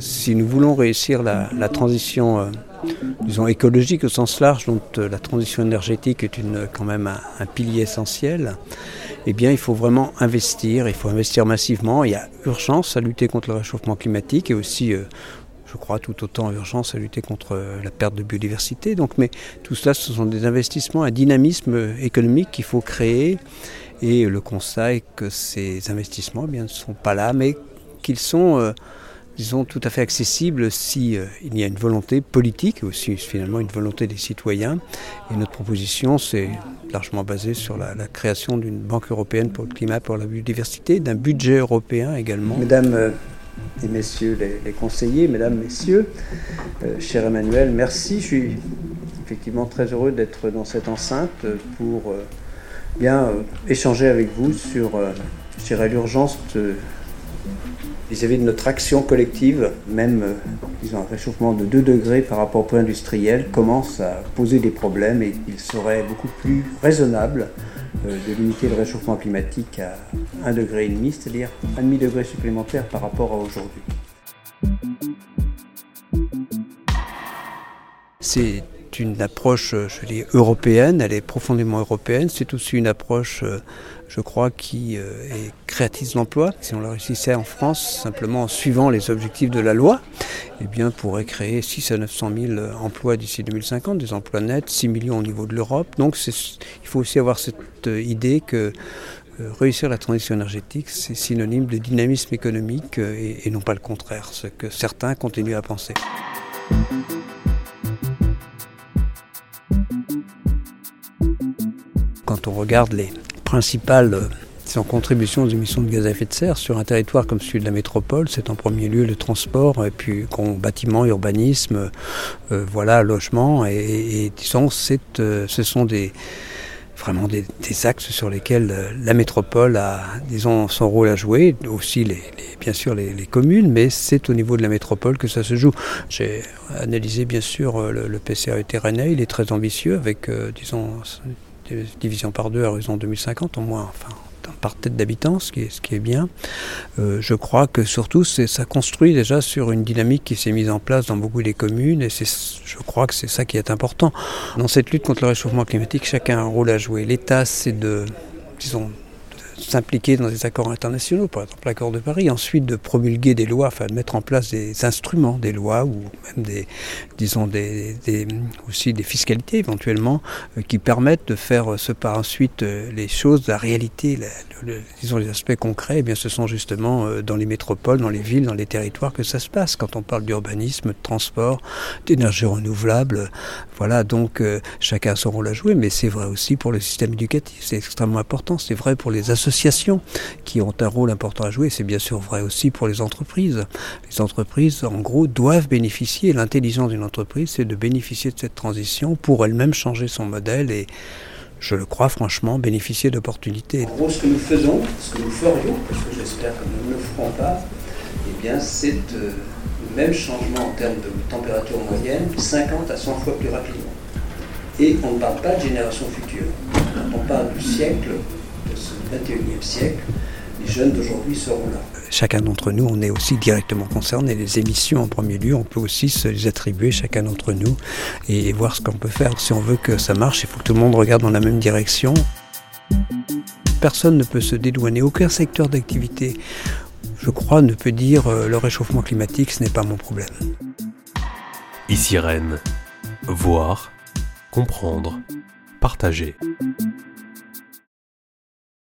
Si nous voulons réussir la, transition, euh, disons, écologique au sens large, dont euh, la transition énergétique est une, quand même un, pilier essentiel, eh bien, il faut vraiment investir, il faut investir massivement. Il y a urgence à lutter contre le réchauffement climatique et aussi, euh, je crois, tout autant urgence à lutter contre la perte de biodiversité. Donc, mais tout cela, ce sont des investissements, un dynamisme économique qu'il faut créer. Et le constat est que ces investissements eh bien, ne sont pas là, mais qu'ils sont disons, tout à fait accessible si euh, y a une volonté politique, aussi finalement une volonté des citoyens. Et notre proposition, c'est largement basée sur la, création d'une banque européenne pour le climat, pour la biodiversité, d'un budget européen également. Mesdames euh, et messieurs les, conseillers, mesdames, messieurs, euh, cher Emmanuel, merci. Je suis effectivement très heureux d'être dans cette enceinte pour bien échanger avec vous sur, l'urgence de vis-à-vis de notre action collective, même euh, un réchauffement de 2 degrés par rapport au point industriel commence à poser des problèmes et il serait beaucoup plus raisonnable euh, de limiter le réchauffement climatique à 1,5 degré, c'est-à-dire 1,5 degré supplémentaire par rapport à aujourd'hui. C'est une approche, je dis, européenne, elle est profondément européenne. C'est aussi une approche, euh, je crois, qui euh, est créatrice d'emploi. Si on la réussissait en France, simplement en suivant les objectifs de la loi, eh bien, pourrait créer 6 à 900 000 emplois d'ici 2050, des emplois nets, 6 millions au niveau de l'Europe. Donc, il faut aussi avoir cette euh, idée que réussir la transition énergétique, c'est synonyme de dynamisme économique et non pas le contraire, ce que certains continuent à penser. On regarde les principales euh, contributions aux émissions de gaz à effet de serre sur un territoire comme celui de la métropole, c'est en premier lieu le transport, et puis bâtiment, urbanisme, euh, voilà, logement, et, disons, euh, ce sont des vraiment des, axes sur lesquels la métropole a, disons, son rôle à jouer, aussi les, bien sûr les, communes, mais c'est au niveau de la métropole que ça se joue. J'ai analysé bien sûr le, le PCAET Rennais, il est très ambitieux avec, disons, division par deux à horizon 2050 au moins, enfin par tête d'habitants, ce, ce qui est bien. Euh, je crois que surtout ça construit déjà sur une dynamique qui s'est mise en place dans beaucoup des communes et je crois que c'est ça qui est important. Dans cette lutte contre le réchauffement climatique, chacun a un rôle à jouer. L'État, c'est de, disons, s'impliquer dans des accords internationaux, par exemple l'accord de Paris, ensuite de promulguer des lois, enfin de mettre en place des instruments, des lois ou même des, disons des, aussi des fiscalités éventuellement euh, qui permettent de faire ce par ensuite euh, les choses, la réalité, disons les aspects concrets. Eh bien, ce sont justement euh, dans les métropoles, dans les villes, dans les territoires que ça se passe. Quand on parle d'urbanisme, de transport, d'énergie renouvelable, voilà. Donc chacun a son rôle à jouer, mais c'est vrai aussi pour le système éducatif. C'est extrêmement important. C'est vrai pour les associations qui ont un rôle important à jouer. C'est bien sûr vrai aussi pour les entreprises. Les entreprises, en gros, doivent bénéficier. L'intelligence d'une entreprise, c'est de bénéficier de cette transition pour elle-même changer son modèle et je le crois franchement, bénéficier d'opportunités. En gros, ce que nous faisons, ce que nous ferions, parce que j'espère que nous ne le ferons pas, eh bien, c'est euh, le même changement en termes de température moyenne, 50 à 100 fois plus rapidement. Et on ne parle pas de génération future, on parle du siècle 21e siècle, les jeunes d'aujourd'hui seront là. Chacun d'entre nous, on est aussi directement concerné. Les émissions en premier lieu, on peut aussi se les attribuer chacun d'entre nous et voir ce qu'on peut faire. Si on veut que ça marche, il faut que tout le monde regarde dans la même direction. Personne ne peut se dédouaner, aucun secteur d'activité, je crois, ne peut dire euh, le réchauffement climatique, ce n'est pas mon problème. Ici Rennes, voir, comprendre, partager.